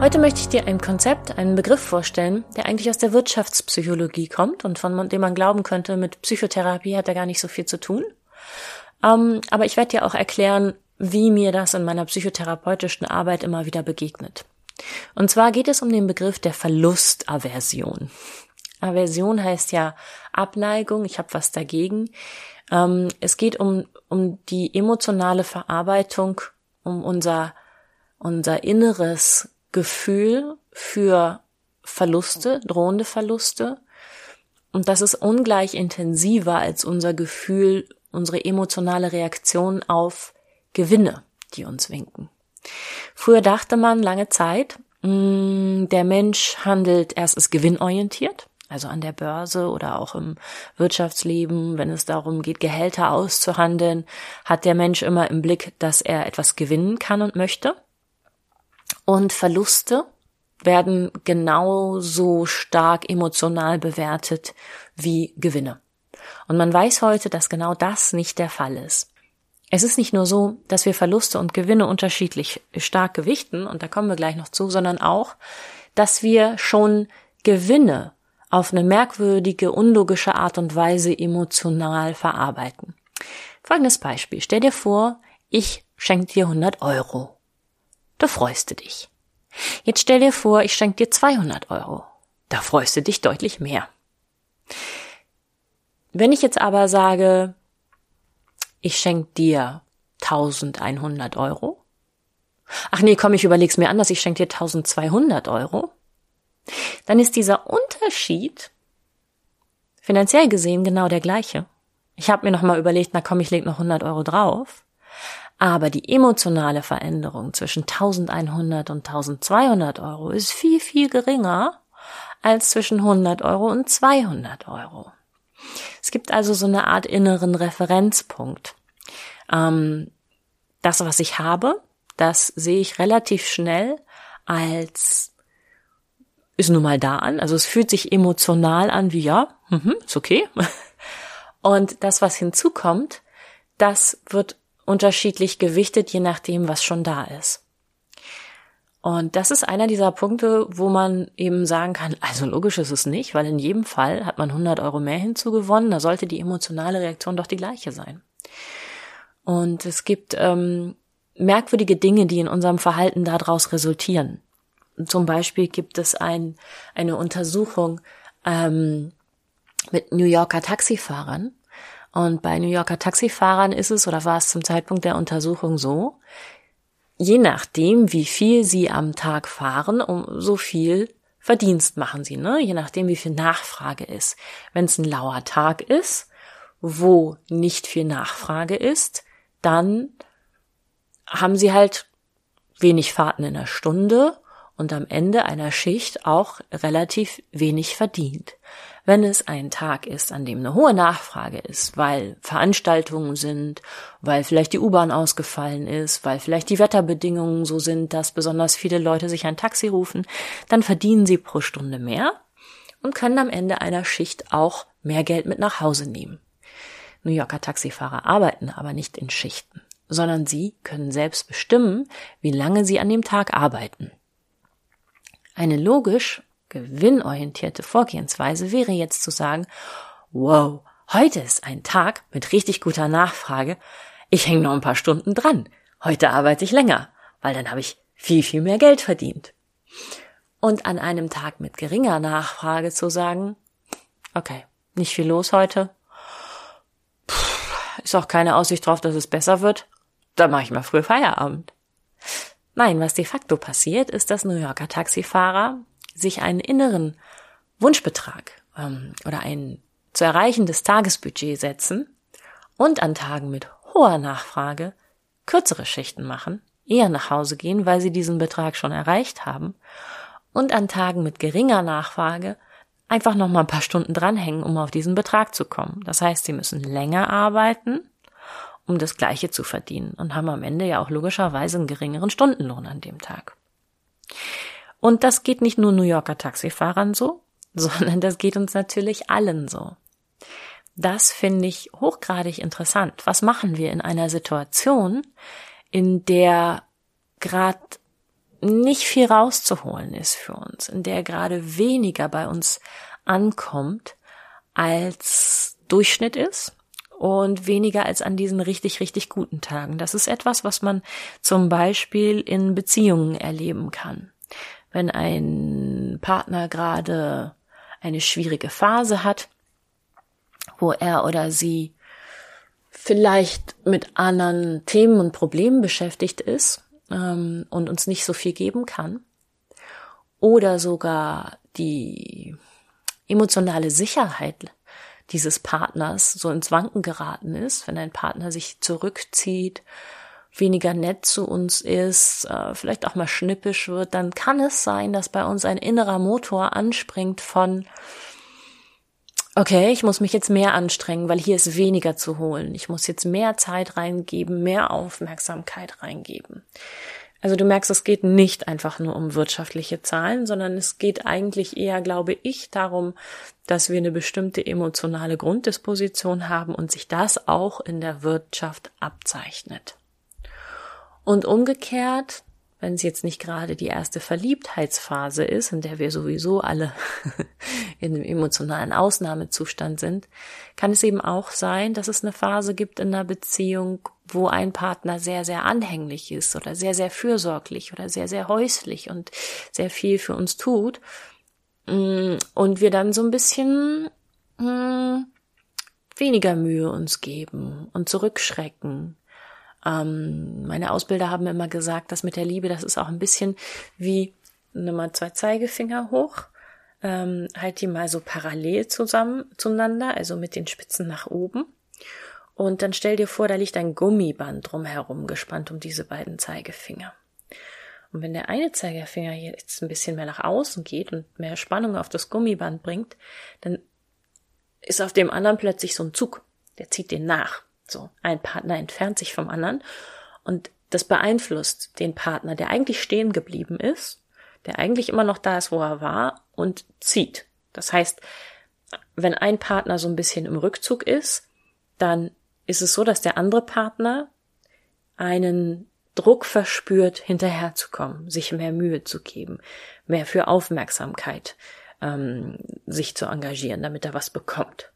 Heute möchte ich dir ein Konzept, einen Begriff vorstellen, der eigentlich aus der Wirtschaftspsychologie kommt und von dem man glauben könnte, mit Psychotherapie hat er gar nicht so viel zu tun. Ähm, aber ich werde dir auch erklären, wie mir das in meiner psychotherapeutischen Arbeit immer wieder begegnet. Und zwar geht es um den Begriff der Verlustaversion. Aversion heißt ja Abneigung, ich habe was dagegen. Ähm, es geht um, um die emotionale Verarbeitung, um unser, unser inneres Gefühl für Verluste, drohende Verluste. Und das ist ungleich intensiver als unser Gefühl, unsere emotionale Reaktion auf Gewinne, die uns winken. Früher dachte man lange Zeit, mm, der Mensch handelt erstens gewinnorientiert, also an der Börse oder auch im Wirtschaftsleben, wenn es darum geht, Gehälter auszuhandeln, hat der Mensch immer im Blick, dass er etwas gewinnen kann und möchte. Und Verluste werden genauso stark emotional bewertet wie Gewinne. Und man weiß heute, dass genau das nicht der Fall ist. Es ist nicht nur so, dass wir Verluste und Gewinne unterschiedlich stark gewichten, und da kommen wir gleich noch zu, sondern auch, dass wir schon Gewinne auf eine merkwürdige, unlogische Art und Weise emotional verarbeiten. Folgendes Beispiel. Stell dir vor, ich schenke dir 100 Euro. Da freust du dich. Jetzt stell dir vor, ich schenke dir 200 Euro. Da freust du dich deutlich mehr. Wenn ich jetzt aber sage, ich schenke dir 1100 Euro. Ach nee, komm, ich überleg's mir anders, ich schenke dir 1200 Euro. Dann ist dieser Unterschied finanziell gesehen genau der gleiche. Ich habe mir nochmal überlegt, na komm, ich leg noch 100 Euro drauf. Aber die emotionale Veränderung zwischen 1100 und 1200 Euro ist viel, viel geringer als zwischen 100 Euro und 200 Euro. Es gibt also so eine Art inneren Referenzpunkt. Ähm, das, was ich habe, das sehe ich relativ schnell als ist nun mal da an. Also es fühlt sich emotional an wie ja, mhm, ist okay. Und das, was hinzukommt, das wird unterschiedlich gewichtet, je nachdem, was schon da ist. Und das ist einer dieser Punkte, wo man eben sagen kann, also logisch ist es nicht, weil in jedem Fall hat man 100 Euro mehr hinzugewonnen, da sollte die emotionale Reaktion doch die gleiche sein. Und es gibt ähm, merkwürdige Dinge, die in unserem Verhalten daraus resultieren. Zum Beispiel gibt es ein, eine Untersuchung ähm, mit New Yorker Taxifahrern, und bei New Yorker Taxifahrern ist es oder war es zum Zeitpunkt der Untersuchung so, je nachdem, wie viel sie am Tag fahren, um so viel Verdienst machen sie, ne? Je nachdem, wie viel Nachfrage ist. Wenn es ein lauer Tag ist, wo nicht viel Nachfrage ist, dann haben sie halt wenig Fahrten in der Stunde und am Ende einer Schicht auch relativ wenig verdient. Wenn es ein Tag ist, an dem eine hohe Nachfrage ist, weil Veranstaltungen sind, weil vielleicht die U-Bahn ausgefallen ist, weil vielleicht die Wetterbedingungen so sind, dass besonders viele Leute sich ein Taxi rufen, dann verdienen sie pro Stunde mehr und können am Ende einer Schicht auch mehr Geld mit nach Hause nehmen. New Yorker Taxifahrer arbeiten aber nicht in Schichten, sondern sie können selbst bestimmen, wie lange sie an dem Tag arbeiten. Eine logisch gewinnorientierte Vorgehensweise wäre jetzt zu sagen, wow, heute ist ein Tag mit richtig guter Nachfrage. Ich hänge noch ein paar Stunden dran. Heute arbeite ich länger, weil dann habe ich viel, viel mehr Geld verdient. Und an einem Tag mit geringer Nachfrage zu sagen, okay, nicht viel los heute. Ist auch keine Aussicht drauf, dass es besser wird. Dann mache ich mal früh Feierabend. Nein, was de facto passiert, ist, dass New Yorker Taxifahrer sich einen inneren Wunschbetrag ähm, oder ein zu erreichendes Tagesbudget setzen und an Tagen mit hoher Nachfrage kürzere Schichten machen, eher nach Hause gehen, weil sie diesen Betrag schon erreicht haben. Und an Tagen mit geringer Nachfrage einfach noch mal ein paar Stunden dranhängen, um auf diesen Betrag zu kommen. Das heißt, sie müssen länger arbeiten, um das Gleiche zu verdienen und haben am Ende ja auch logischerweise einen geringeren Stundenlohn an dem Tag. Und das geht nicht nur New Yorker Taxifahrern so, sondern das geht uns natürlich allen so. Das finde ich hochgradig interessant. Was machen wir in einer Situation, in der gerade nicht viel rauszuholen ist für uns, in der gerade weniger bei uns ankommt als Durchschnitt ist und weniger als an diesen richtig, richtig guten Tagen. Das ist etwas, was man zum Beispiel in Beziehungen erleben kann. Wenn ein Partner gerade eine schwierige Phase hat, wo er oder sie vielleicht mit anderen Themen und Problemen beschäftigt ist ähm, und uns nicht so viel geben kann, oder sogar die emotionale Sicherheit dieses Partners so ins Wanken geraten ist, wenn ein Partner sich zurückzieht, weniger nett zu uns ist, äh, vielleicht auch mal schnippisch wird, dann kann es sein, dass bei uns ein innerer Motor anspringt von okay, ich muss mich jetzt mehr anstrengen, weil hier ist weniger zu holen. Ich muss jetzt mehr Zeit reingeben, mehr Aufmerksamkeit reingeben. Also du merkst, es geht nicht einfach nur um wirtschaftliche Zahlen, sondern es geht eigentlich eher, glaube ich, darum, dass wir eine bestimmte emotionale Grunddisposition haben und sich das auch in der Wirtschaft abzeichnet. Und umgekehrt wenn es jetzt nicht gerade die erste Verliebtheitsphase ist, in der wir sowieso alle in einem emotionalen Ausnahmezustand sind, kann es eben auch sein, dass es eine Phase gibt in einer Beziehung, wo ein Partner sehr, sehr anhänglich ist oder sehr, sehr fürsorglich oder sehr, sehr häuslich und sehr viel für uns tut. Mm, und wir dann so ein bisschen mm, weniger Mühe uns geben und zurückschrecken ähm, meine Ausbilder haben immer gesagt, dass mit der Liebe, das ist auch ein bisschen wie Nummer zwei Zeigefinger hoch. Ähm, halt die mal so parallel zusammen zueinander, also mit den Spitzen nach oben. Und dann stell dir vor, da liegt ein Gummiband drumherum gespannt um diese beiden Zeigefinger. Und wenn der eine Zeigefinger jetzt ein bisschen mehr nach außen geht und mehr Spannung auf das Gummiband bringt, dann ist auf dem anderen plötzlich so ein Zug, der zieht den nach. So, ein Partner entfernt sich vom anderen und das beeinflusst den Partner, der eigentlich stehen geblieben ist, der eigentlich immer noch da ist, wo er war und zieht. Das heißt, wenn ein Partner so ein bisschen im Rückzug ist, dann ist es so, dass der andere Partner einen Druck verspürt, hinterherzukommen, sich mehr Mühe zu geben, mehr für Aufmerksamkeit ähm, sich zu engagieren, damit er was bekommt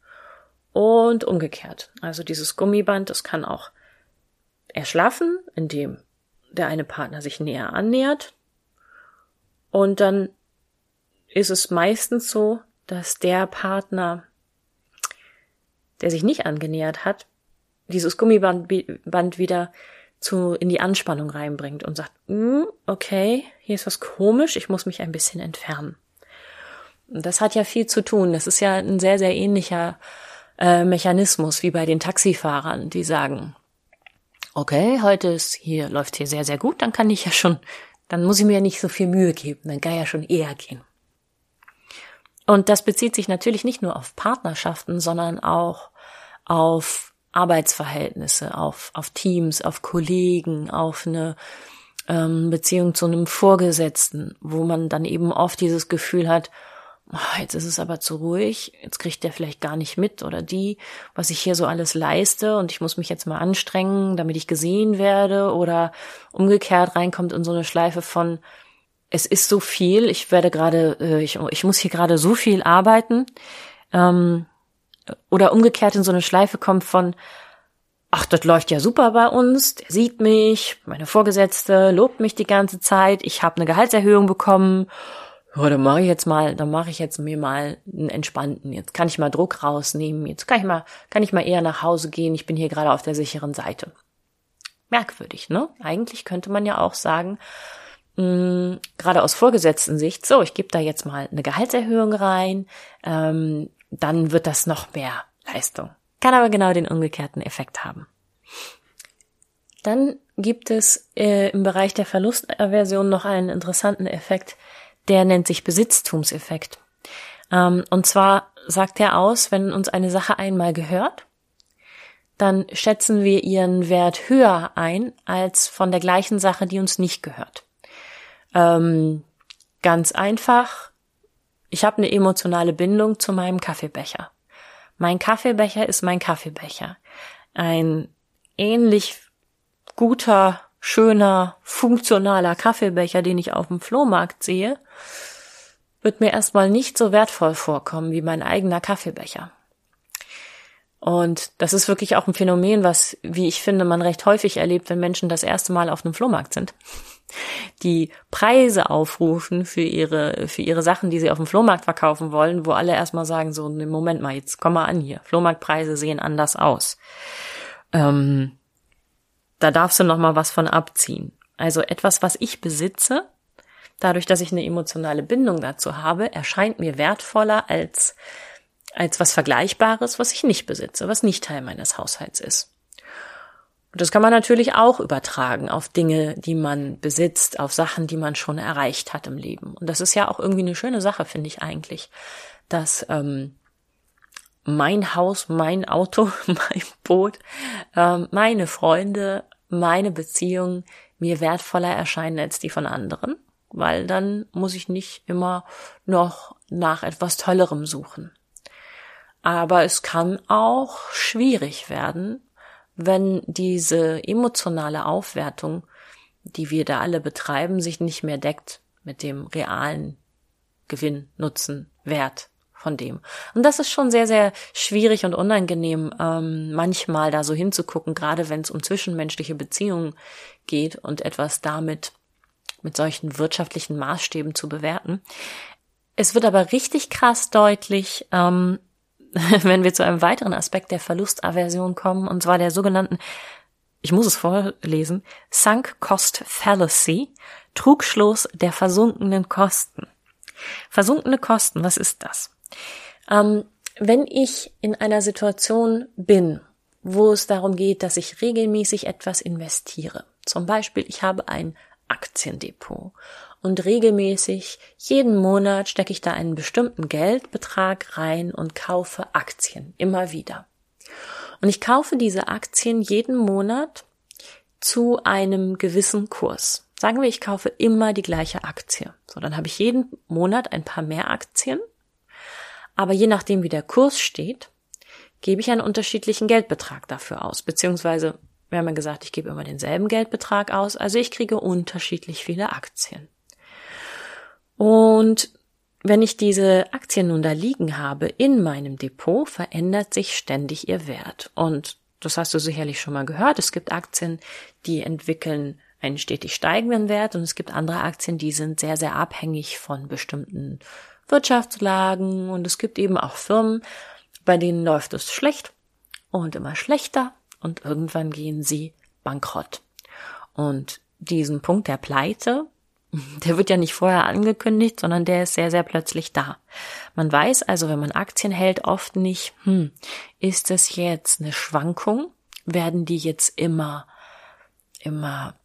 und umgekehrt. Also dieses Gummiband, das kann auch erschlaffen, indem der eine Partner sich näher annähert. Und dann ist es meistens so, dass der Partner, der sich nicht angenähert hat, dieses Gummiband Band wieder zu, in die Anspannung reinbringt und sagt, mm, okay, hier ist was komisch, ich muss mich ein bisschen entfernen. Und das hat ja viel zu tun. Das ist ja ein sehr, sehr ähnlicher äh, Mechanismus wie bei den Taxifahrern, die sagen, okay, heute ist hier, läuft hier sehr, sehr gut, dann kann ich ja schon, dann muss ich mir ja nicht so viel Mühe geben, dann kann ja schon eher gehen. Und das bezieht sich natürlich nicht nur auf Partnerschaften, sondern auch auf Arbeitsverhältnisse, auf, auf Teams, auf Kollegen, auf eine ähm, Beziehung zu einem Vorgesetzten, wo man dann eben oft dieses Gefühl hat, jetzt ist es aber zu ruhig, jetzt kriegt der vielleicht gar nicht mit oder die, was ich hier so alles leiste und ich muss mich jetzt mal anstrengen, damit ich gesehen werde oder umgekehrt reinkommt in so eine Schleife von es ist so viel, ich werde gerade, äh, ich, ich muss hier gerade so viel arbeiten ähm, oder umgekehrt in so eine Schleife kommt von ach, das läuft ja super bei uns, der sieht mich, meine Vorgesetzte lobt mich die ganze Zeit, ich habe eine Gehaltserhöhung bekommen ja, dann mache ich jetzt mal, dann mache ich jetzt mir mal einen entspannten. Jetzt kann ich mal Druck rausnehmen. Jetzt kann ich mal, kann ich mal eher nach Hause gehen. Ich bin hier gerade auf der sicheren Seite. Merkwürdig, ne? Eigentlich könnte man ja auch sagen, mh, mm, gerade aus vorgesetzten Sicht, so, ich gebe da jetzt mal eine Gehaltserhöhung rein, ähm, dann wird das noch mehr Leistung. Kann aber genau den umgekehrten Effekt haben. Dann gibt es äh, im Bereich der Verlustaversion noch einen interessanten Effekt, der nennt sich Besitztumseffekt. Ähm, und zwar sagt er aus, wenn uns eine Sache einmal gehört, dann schätzen wir ihren Wert höher ein als von der gleichen Sache, die uns nicht gehört. Ähm, ganz einfach, ich habe eine emotionale Bindung zu meinem Kaffeebecher. Mein Kaffeebecher ist mein Kaffeebecher. Ein ähnlich guter, schöner, funktionaler Kaffeebecher, den ich auf dem Flohmarkt sehe, wird mir erstmal nicht so wertvoll vorkommen wie mein eigener Kaffeebecher. Und das ist wirklich auch ein Phänomen, was, wie ich finde, man recht häufig erlebt, wenn Menschen das erste Mal auf einem Flohmarkt sind. Die Preise aufrufen für ihre, für ihre Sachen, die sie auf dem Flohmarkt verkaufen wollen, wo alle erstmal sagen, so, Moment mal, jetzt komm mal an hier. Flohmarktpreise sehen anders aus. Ähm, da darfst du noch mal was von abziehen. Also etwas, was ich besitze, dadurch, dass ich eine emotionale Bindung dazu habe, erscheint mir wertvoller als, als was Vergleichbares, was ich nicht besitze, was nicht Teil meines Haushalts ist. Und das kann man natürlich auch übertragen auf Dinge, die man besitzt, auf Sachen, die man schon erreicht hat im Leben. Und das ist ja auch irgendwie eine schöne Sache, finde ich eigentlich, dass ähm, mein Haus, mein Auto, mein Boot, ähm, meine Freunde, meine Beziehungen mir wertvoller erscheinen als die von anderen, weil dann muss ich nicht immer noch nach etwas Tollerem suchen. Aber es kann auch schwierig werden, wenn diese emotionale Aufwertung, die wir da alle betreiben, sich nicht mehr deckt mit dem realen Gewinn, Nutzen, Wert von dem. Und das ist schon sehr, sehr schwierig und unangenehm, ähm, manchmal da so hinzugucken, gerade wenn es um zwischenmenschliche Beziehungen geht und etwas damit mit solchen wirtschaftlichen Maßstäben zu bewerten. Es wird aber richtig krass deutlich, ähm, wenn wir zu einem weiteren Aspekt der Verlustaversion kommen, und zwar der sogenannten, ich muss es vorlesen, Sunk Cost Fallacy, Trugschluss der versunkenen Kosten. Versunkene Kosten, was ist das? Ähm, wenn ich in einer Situation bin, wo es darum geht, dass ich regelmäßig etwas investiere, zum Beispiel ich habe ein Aktiendepot und regelmäßig jeden Monat stecke ich da einen bestimmten Geldbetrag rein und kaufe Aktien immer wieder. Und ich kaufe diese Aktien jeden Monat zu einem gewissen Kurs. Sagen wir, ich kaufe immer die gleiche Aktie. So, dann habe ich jeden Monat ein paar mehr Aktien aber je nachdem, wie der Kurs steht, gebe ich einen unterschiedlichen Geldbetrag dafür aus. Beziehungsweise, wir haben ja gesagt, ich gebe immer denselben Geldbetrag aus, also ich kriege unterschiedlich viele Aktien. Und wenn ich diese Aktien nun da liegen habe in meinem Depot, verändert sich ständig ihr Wert. Und das hast du sicherlich schon mal gehört. Es gibt Aktien, die entwickeln einen stetig steigenden Wert und es gibt andere Aktien, die sind sehr, sehr abhängig von bestimmten Wirtschaftslagen und es gibt eben auch Firmen, bei denen läuft es schlecht und immer schlechter und irgendwann gehen sie bankrott. Und diesen Punkt der Pleite, der wird ja nicht vorher angekündigt, sondern der ist sehr, sehr plötzlich da. Man weiß also, wenn man Aktien hält, oft nicht, hm, ist es jetzt eine Schwankung? Werden die jetzt immer, immer,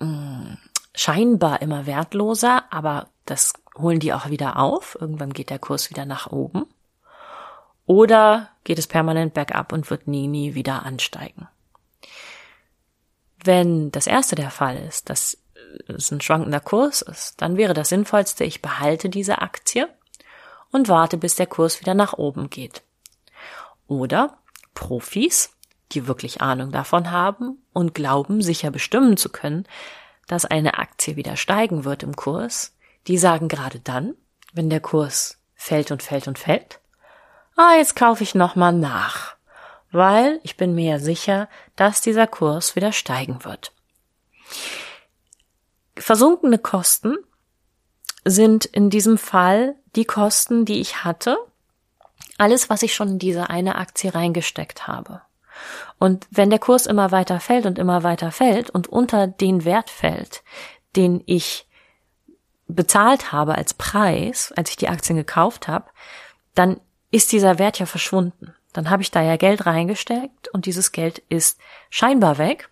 mh, hm, scheinbar immer wertloser, aber das holen die auch wieder auf. Irgendwann geht der Kurs wieder nach oben. Oder geht es permanent bergab und wird nie, nie wieder ansteigen. Wenn das erste der Fall ist, dass es ein schwankender Kurs ist, dann wäre das Sinnvollste, ich behalte diese Aktie und warte, bis der Kurs wieder nach oben geht. Oder Profis, die wirklich Ahnung davon haben und glauben, sicher bestimmen zu können, dass eine Aktie wieder steigen wird im Kurs, die sagen gerade dann, wenn der Kurs fällt und fällt und fällt, ah, jetzt kaufe ich nochmal nach, weil ich bin mir ja sicher, dass dieser Kurs wieder steigen wird. Versunkene Kosten sind in diesem Fall die Kosten, die ich hatte, alles, was ich schon in diese eine Aktie reingesteckt habe. Und wenn der Kurs immer weiter fällt und immer weiter fällt und unter den Wert fällt, den ich bezahlt habe als Preis, als ich die Aktien gekauft habe, dann ist dieser Wert ja verschwunden. Dann habe ich da ja Geld reingesteckt und dieses Geld ist scheinbar weg.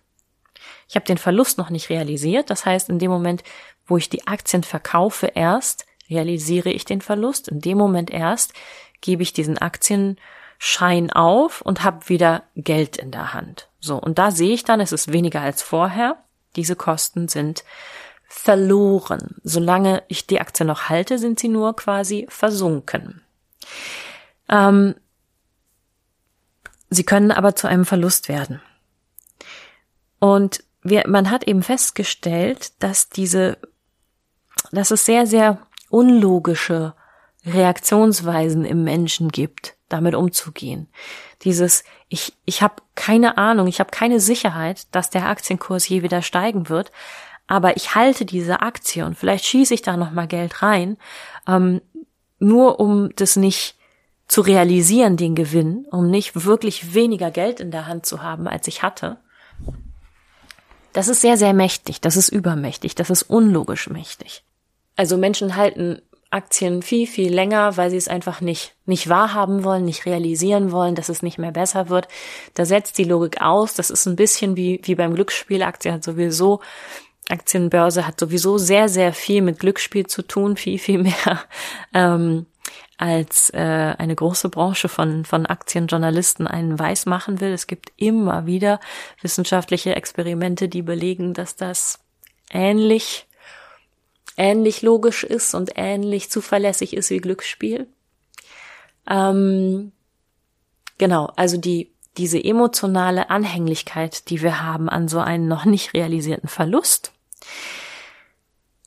Ich habe den Verlust noch nicht realisiert. Das heißt, in dem Moment, wo ich die Aktien verkaufe, erst realisiere ich den Verlust. In dem Moment erst gebe ich diesen Aktienschein auf und habe wieder Geld in der Hand. So, und da sehe ich dann, es ist weniger als vorher. Diese Kosten sind verloren. Solange ich die Aktie noch halte, sind sie nur quasi versunken. Ähm, sie können aber zu einem Verlust werden. Und wir, man hat eben festgestellt, dass diese, dass es sehr, sehr unlogische Reaktionsweisen im Menschen gibt, damit umzugehen. Dieses, ich, ich habe keine Ahnung, ich habe keine Sicherheit, dass der Aktienkurs je wieder steigen wird, aber ich halte diese Aktie und vielleicht schieße ich da noch mal Geld rein, ähm, nur um das nicht zu realisieren, den Gewinn, um nicht wirklich weniger Geld in der Hand zu haben, als ich hatte. Das ist sehr, sehr mächtig, das ist übermächtig, das ist unlogisch mächtig. Also Menschen halten Aktien viel, viel länger, weil sie es einfach nicht, nicht wahrhaben wollen, nicht realisieren wollen, dass es nicht mehr besser wird. Da setzt die Logik aus. Das ist ein bisschen wie, wie beim Glücksspiel. Aktien hat sowieso, Aktienbörse hat sowieso sehr, sehr viel mit Glücksspiel zu tun, viel, viel mehr ähm, als äh, eine große Branche von, von Aktienjournalisten einen weiß machen will. Es gibt immer wieder wissenschaftliche Experimente, die belegen, dass das ähnlich ähnlich logisch ist und ähnlich zuverlässig ist wie Glücksspiel. Ähm, genau, also die, diese emotionale Anhänglichkeit, die wir haben an so einen noch nicht realisierten Verlust,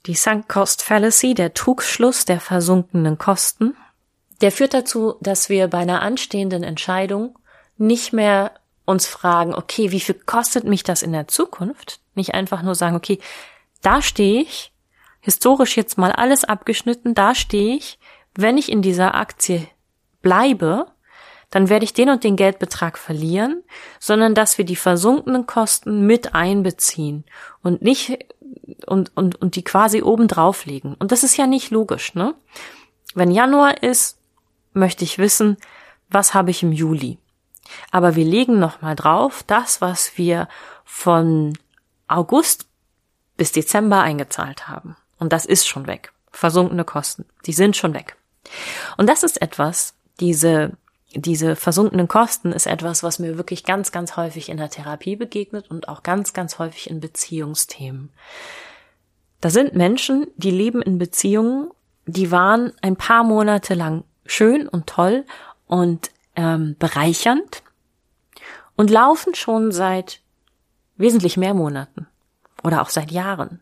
die Sunk Cost Fallacy, der Trugschluss der versunkenen Kosten, der führt dazu, dass wir bei einer anstehenden Entscheidung nicht mehr uns fragen, okay, wie viel kostet mich das in der Zukunft? Nicht einfach nur sagen, okay, da stehe ich, historisch jetzt mal alles abgeschnitten, da stehe ich, wenn ich in dieser Aktie bleibe, dann werde ich den und den Geldbetrag verlieren, sondern dass wir die versunkenen Kosten mit einbeziehen und nicht und, und, und die quasi oben drauf legen. Und das ist ja nicht logisch, ne? Wenn Januar ist, möchte ich wissen, was habe ich im Juli? Aber wir legen nochmal drauf, das, was wir von August bis Dezember eingezahlt haben. Und das ist schon weg. Versunkene Kosten, die sind schon weg. Und das ist etwas, diese, diese versunkenen Kosten ist etwas, was mir wirklich ganz, ganz häufig in der Therapie begegnet und auch ganz, ganz häufig in Beziehungsthemen. Da sind Menschen, die leben in Beziehungen, die waren ein paar Monate lang schön und toll und ähm, bereichernd und laufen schon seit wesentlich mehr Monaten oder auch seit Jahren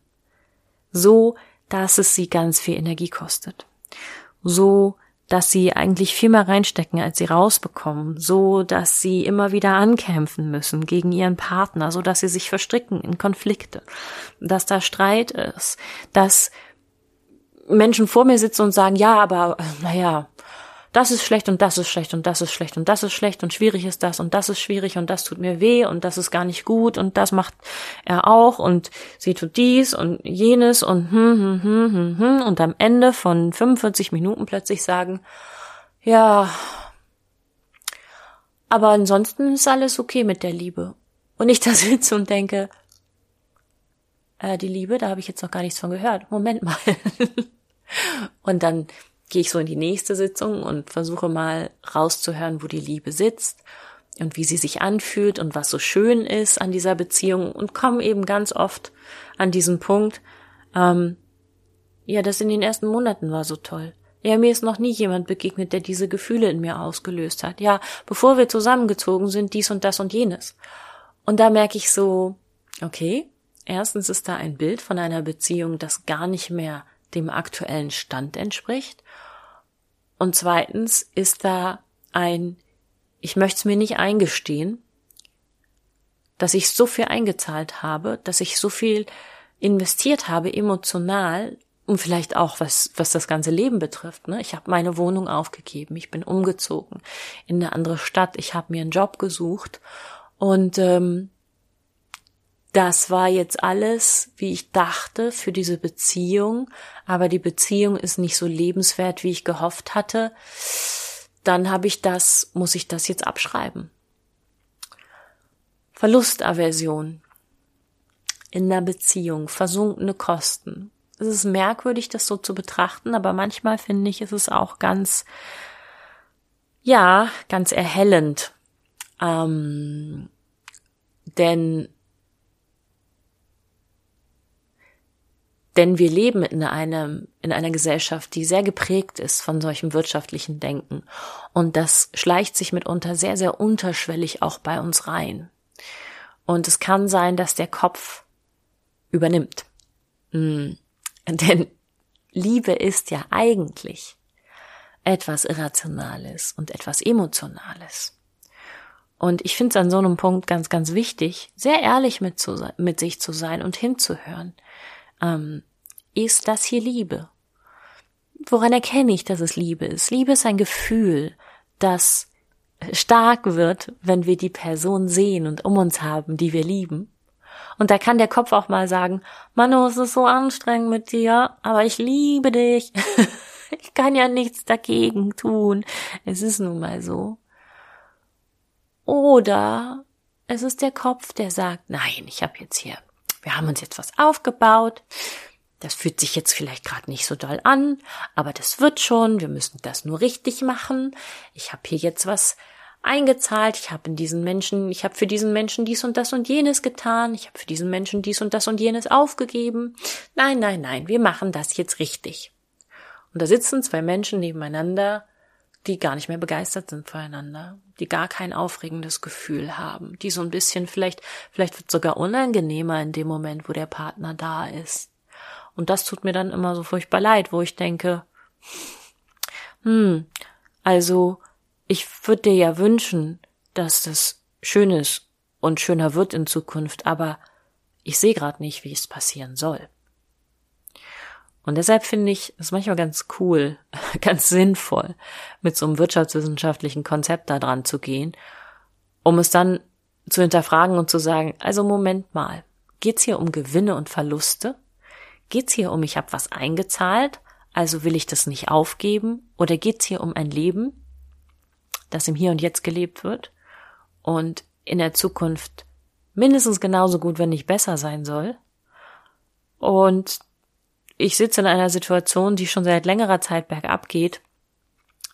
so dass es sie ganz viel Energie kostet. So dass sie eigentlich viel mehr reinstecken, als sie rausbekommen, so dass sie immer wieder ankämpfen müssen gegen ihren Partner, so dass sie sich verstricken in Konflikte, dass da Streit ist, dass Menschen vor mir sitzen und sagen, ja, aber naja, das ist schlecht und das ist schlecht und das ist schlecht und das ist schlecht und schwierig ist das und das ist schwierig und das tut mir weh und das ist gar nicht gut und das macht er auch und sie tut dies und jenes und hm, hm, hm, hm, hm und am Ende von 45 Minuten plötzlich sagen, ja, aber ansonsten ist alles okay mit der Liebe. Und ich da sitze und denke, äh, die Liebe, da habe ich jetzt noch gar nichts von gehört. Moment mal. und dann gehe ich so in die nächste Sitzung und versuche mal rauszuhören, wo die Liebe sitzt und wie sie sich anfühlt und was so schön ist an dieser Beziehung und komme eben ganz oft an diesen Punkt, ähm, ja, das in den ersten Monaten war so toll. Ja, mir ist noch nie jemand begegnet, der diese Gefühle in mir ausgelöst hat. Ja, bevor wir zusammengezogen sind, dies und das und jenes. Und da merke ich so, okay, erstens ist da ein Bild von einer Beziehung, das gar nicht mehr dem aktuellen Stand entspricht. Und zweitens ist da ein, ich möchte es mir nicht eingestehen, dass ich so viel eingezahlt habe, dass ich so viel investiert habe emotional und vielleicht auch was was das ganze Leben betrifft. Ne? Ich habe meine Wohnung aufgegeben, ich bin umgezogen in eine andere Stadt, ich habe mir einen Job gesucht und ähm, das war jetzt alles, wie ich dachte, für diese Beziehung, aber die Beziehung ist nicht so lebenswert, wie ich gehofft hatte, dann habe ich das, muss ich das jetzt abschreiben. Verlustaversion. in einer Beziehung, versunkene Kosten. Es ist merkwürdig, das so zu betrachten, aber manchmal finde ich, ist es auch ganz, ja, ganz erhellend. Ähm, denn Denn wir leben in einem, in einer Gesellschaft, die sehr geprägt ist von solchem wirtschaftlichen Denken. Und das schleicht sich mitunter sehr, sehr unterschwellig auch bei uns rein. Und es kann sein, dass der Kopf übernimmt. Mhm. Denn Liebe ist ja eigentlich etwas Irrationales und etwas Emotionales. Und ich finde es an so einem Punkt ganz, ganz wichtig, sehr ehrlich mit, zu, mit sich zu sein und hinzuhören. Ähm, ist das hier Liebe? Woran erkenne ich, dass es Liebe ist? Liebe ist ein Gefühl, das stark wird, wenn wir die Person sehen und um uns haben, die wir lieben. Und da kann der Kopf auch mal sagen, Manu, es ist so anstrengend mit dir, aber ich liebe dich. ich kann ja nichts dagegen tun. Es ist nun mal so. Oder es ist der Kopf, der sagt, nein, ich habe jetzt hier, wir haben uns jetzt was aufgebaut. Das fühlt sich jetzt vielleicht gerade nicht so doll an, aber das wird schon, wir müssen das nur richtig machen. Ich habe hier jetzt was eingezahlt, ich habe in diesen Menschen, ich habe für diesen Menschen dies und das und jenes getan, ich habe für diesen Menschen dies und das und jenes aufgegeben. Nein, nein, nein, wir machen das jetzt richtig. Und da sitzen zwei Menschen nebeneinander, die gar nicht mehr begeistert sind voreinander, die gar kein aufregendes Gefühl haben, die so ein bisschen vielleicht, vielleicht wird sogar unangenehmer in dem Moment, wo der Partner da ist. Und das tut mir dann immer so furchtbar leid, wo ich denke, hm, also ich würde dir ja wünschen, dass das schön ist und schöner wird in Zukunft, aber ich sehe gerade nicht, wie es passieren soll. Und deshalb finde ich es manchmal ganz cool, ganz sinnvoll, mit so einem wirtschaftswissenschaftlichen Konzept da dran zu gehen, um es dann zu hinterfragen und zu sagen, also Moment mal, geht's hier um Gewinne und Verluste? Geht's hier um, ich habe was eingezahlt, also will ich das nicht aufgeben? Oder geht's hier um ein Leben, das im Hier und Jetzt gelebt wird und in der Zukunft mindestens genauso gut, wenn nicht besser sein soll. Und ich sitze in einer Situation, die schon seit längerer Zeit bergab geht,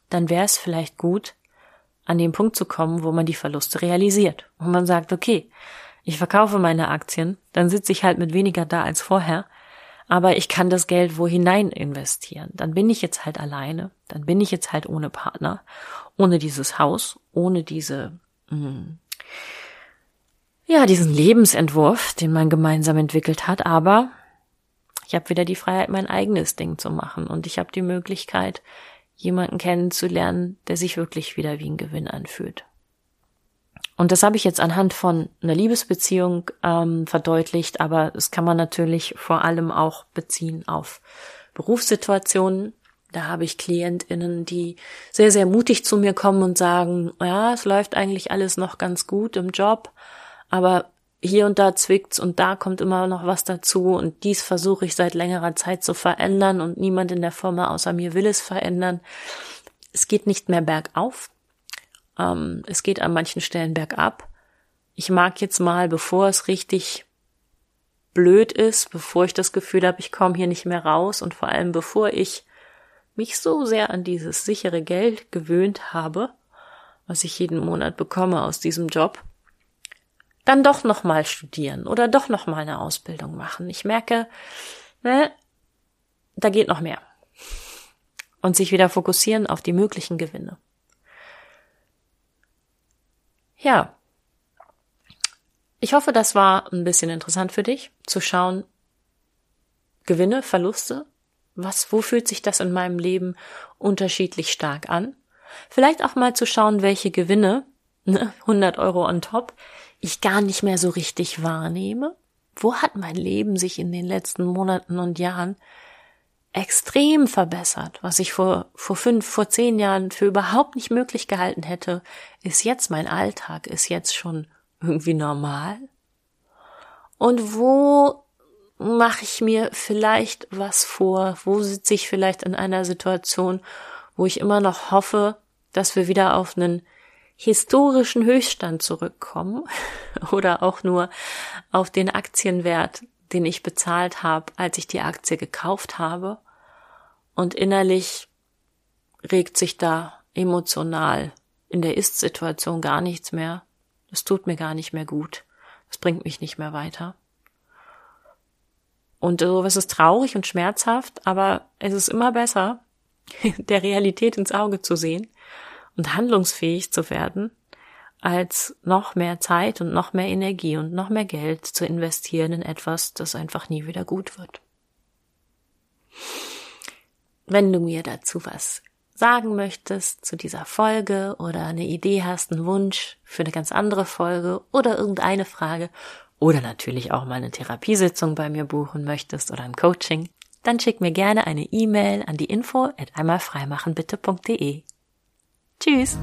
dann wäre es vielleicht gut, an den Punkt zu kommen, wo man die Verluste realisiert. Und man sagt, okay, ich verkaufe meine Aktien, dann sitze ich halt mit weniger da als vorher, aber ich kann das Geld wo hinein investieren. Dann bin ich jetzt halt alleine, dann bin ich jetzt halt ohne Partner, ohne dieses Haus, ohne diese, mh, hm, ja, diesen Lebensentwurf, den man gemeinsam entwickelt hat, aber ich habe wieder die Freiheit, mein eigenes Ding zu machen und ich habe die Möglichkeit, jemanden kennenzulernen, der sich wirklich wieder wie ein Gewinn anfühlt. Und das habe ich jetzt anhand von einer Liebesbeziehung ähm, verdeutlicht, aber das kann man natürlich vor allem auch beziehen auf Berufssituationen. Da habe ich KlientInnen, die sehr, sehr mutig zu mir kommen und sagen, ja, es läuft eigentlich alles noch ganz gut im Job, aber hier und da zwickt's und da kommt immer noch was dazu und dies versuche ich seit längerer Zeit zu verändern und niemand in der Firma außer mir will es verändern. Es geht nicht mehr bergauf, ähm, es geht an manchen Stellen bergab. Ich mag jetzt mal, bevor es richtig blöd ist, bevor ich das Gefühl habe, ich komme hier nicht mehr raus und vor allem bevor ich mich so sehr an dieses sichere Geld gewöhnt habe, was ich jeden Monat bekomme aus diesem Job, dann doch noch mal studieren oder doch noch mal eine Ausbildung machen. Ich merke, ne, da geht noch mehr. Und sich wieder fokussieren auf die möglichen Gewinne. Ja. Ich hoffe, das war ein bisschen interessant für dich, zu schauen, Gewinne, Verluste, was, wo fühlt sich das in meinem Leben unterschiedlich stark an? Vielleicht auch mal zu schauen, welche Gewinne, ne, 100 Euro on top, ich gar nicht mehr so richtig wahrnehme. Wo hat mein Leben sich in den letzten Monaten und Jahren extrem verbessert. Was ich vor, vor fünf, vor zehn Jahren für überhaupt nicht möglich gehalten hätte, ist jetzt mein Alltag, ist jetzt schon irgendwie normal. Und wo mache ich mir vielleicht was vor? Wo sitze ich vielleicht in einer Situation, wo ich immer noch hoffe, dass wir wieder auf einen historischen Höchststand zurückkommen oder auch nur auf den Aktienwert den ich bezahlt habe, als ich die Aktie gekauft habe. Und innerlich regt sich da emotional in der Ist-Situation gar nichts mehr. Das tut mir gar nicht mehr gut. Das bringt mich nicht mehr weiter. Und so ist es traurig und schmerzhaft, aber es ist immer besser, der Realität ins Auge zu sehen und handlungsfähig zu werden, als noch mehr Zeit und noch mehr Energie und noch mehr Geld zu investieren in etwas, das einfach nie wieder gut wird. Wenn du mir dazu was sagen möchtest zu dieser Folge oder eine Idee hast, einen Wunsch für eine ganz andere Folge oder irgendeine Frage oder natürlich auch mal eine Therapiesitzung bei mir buchen möchtest oder ein Coaching, dann schick mir gerne eine E-Mail an die info at einmalfreimachenbitte.de. Tschüss!